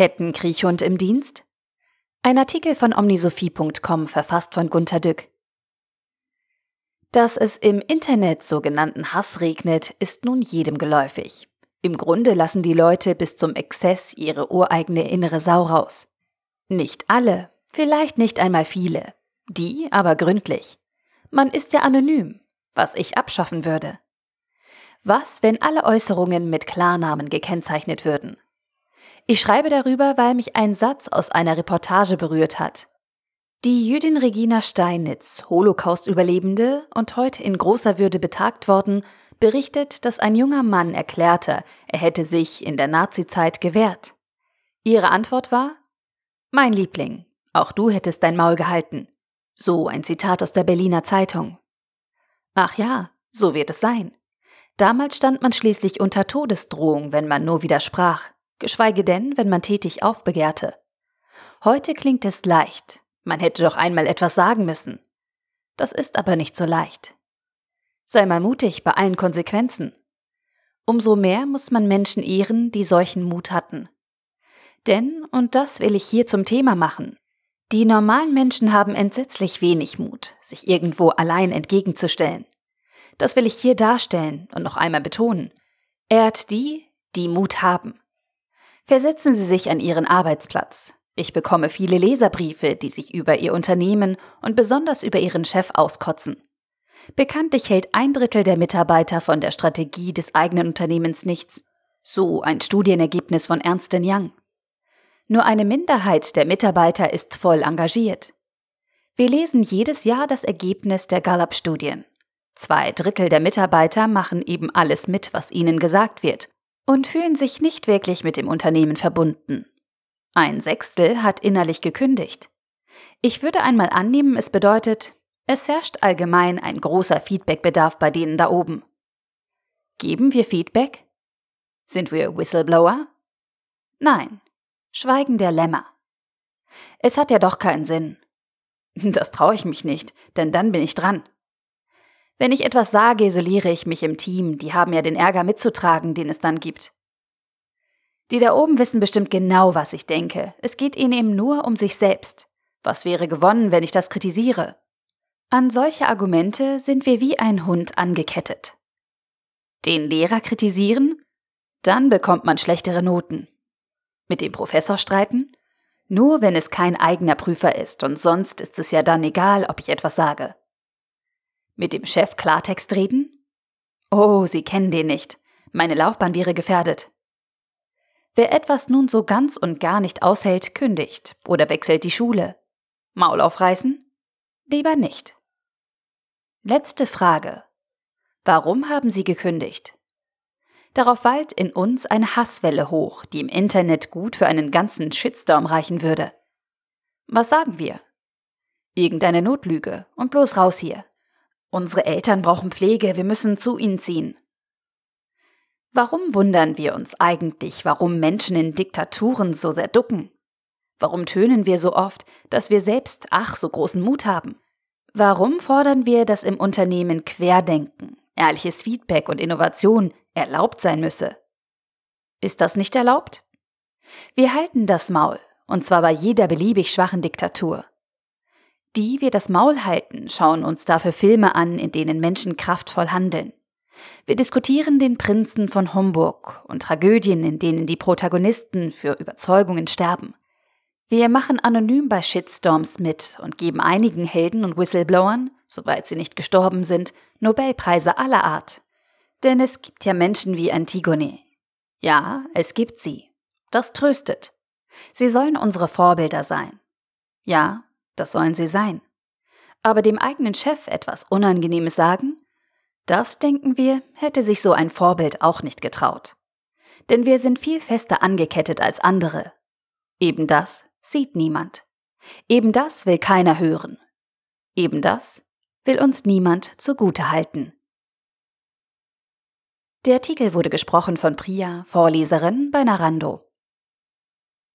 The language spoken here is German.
Kettenkriechhund im Dienst? Ein Artikel von omnisophie.com verfasst von Gunter Dück. Dass es im Internet sogenannten Hass regnet, ist nun jedem geläufig. Im Grunde lassen die Leute bis zum Exzess ihre ureigene innere Sau raus. Nicht alle, vielleicht nicht einmal viele, die aber gründlich. Man ist ja anonym, was ich abschaffen würde. Was, wenn alle Äußerungen mit Klarnamen gekennzeichnet würden? Ich schreibe darüber, weil mich ein Satz aus einer Reportage berührt hat. Die Jüdin Regina Steinitz, Holocaust-Überlebende und heute in großer Würde betagt worden, berichtet, dass ein junger Mann erklärte, er hätte sich in der Nazizeit gewehrt. Ihre Antwort war, Mein Liebling, auch du hättest dein Maul gehalten. So ein Zitat aus der Berliner Zeitung. Ach ja, so wird es sein. Damals stand man schließlich unter Todesdrohung, wenn man nur widersprach, geschweige denn, wenn man tätig aufbegehrte. Heute klingt es leicht, man hätte doch einmal etwas sagen müssen. Das ist aber nicht so leicht. Sei mal mutig bei allen Konsequenzen. Umso mehr muss man Menschen ehren, die solchen Mut hatten. Denn, und das will ich hier zum Thema machen, die normalen Menschen haben entsetzlich wenig Mut, sich irgendwo allein entgegenzustellen. Das will ich hier darstellen und noch einmal betonen. Ehrt die, die Mut haben. Versetzen Sie sich an Ihren Arbeitsplatz. Ich bekomme viele Leserbriefe, die sich über Ihr Unternehmen und besonders über Ihren Chef auskotzen. Bekanntlich hält ein Drittel der Mitarbeiter von der Strategie des eigenen Unternehmens nichts. So ein Studienergebnis von Ernst Young. Nur eine Minderheit der Mitarbeiter ist voll engagiert. Wir lesen jedes Jahr das Ergebnis der Gallup-Studien. Zwei Drittel der Mitarbeiter machen eben alles mit, was ihnen gesagt wird und fühlen sich nicht wirklich mit dem Unternehmen verbunden. Ein Sechstel hat innerlich gekündigt. Ich würde einmal annehmen, es bedeutet, es herrscht allgemein ein großer Feedbackbedarf bei denen da oben. Geben wir Feedback? Sind wir Whistleblower? Nein. Schweigen der Lämmer. Es hat ja doch keinen Sinn. Das traue ich mich nicht, denn dann bin ich dran. Wenn ich etwas sage, isoliere ich mich im Team, die haben ja den Ärger mitzutragen, den es dann gibt. Die da oben wissen bestimmt genau, was ich denke. Es geht ihnen eben nur um sich selbst. Was wäre gewonnen, wenn ich das kritisiere? An solche Argumente sind wir wie ein Hund angekettet. Den Lehrer kritisieren? Dann bekommt man schlechtere Noten. Mit dem Professor streiten? Nur wenn es kein eigener Prüfer ist und sonst ist es ja dann egal, ob ich etwas sage. Mit dem Chef Klartext reden? Oh, Sie kennen den nicht. Meine Laufbahn wäre gefährdet. Wer etwas nun so ganz und gar nicht aushält, kündigt oder wechselt die Schule. Maul aufreißen? Lieber nicht. Letzte Frage. Warum haben Sie gekündigt? Darauf wallt in uns eine Hasswelle hoch, die im Internet gut für einen ganzen Shitstorm reichen würde. Was sagen wir? Irgendeine Notlüge und bloß raus hier. Unsere Eltern brauchen Pflege, wir müssen zu ihnen ziehen. Warum wundern wir uns eigentlich, warum Menschen in Diktaturen so sehr ducken? Warum tönen wir so oft, dass wir selbst ach so großen Mut haben? Warum fordern wir, dass im Unternehmen Querdenken, ehrliches Feedback und Innovation erlaubt sein müsse? Ist das nicht erlaubt? Wir halten das Maul, und zwar bei jeder beliebig schwachen Diktatur. Die wir das Maul halten, schauen uns dafür Filme an, in denen Menschen kraftvoll handeln. Wir diskutieren den Prinzen von Homburg und Tragödien, in denen die Protagonisten für Überzeugungen sterben. Wir machen anonym bei Shitstorms mit und geben einigen Helden und Whistleblowern, soweit sie nicht gestorben sind, Nobelpreise aller Art. Denn es gibt ja Menschen wie Antigone. Ja, es gibt sie. Das tröstet. Sie sollen unsere Vorbilder sein. Ja, das sollen sie sein. Aber dem eigenen Chef etwas Unangenehmes sagen? Das, denken wir, hätte sich so ein Vorbild auch nicht getraut. Denn wir sind viel fester angekettet als andere. Eben das sieht niemand. Eben das will keiner hören. Eben das will uns niemand zugute halten. Der Artikel wurde gesprochen von Priya, Vorleserin bei Narando.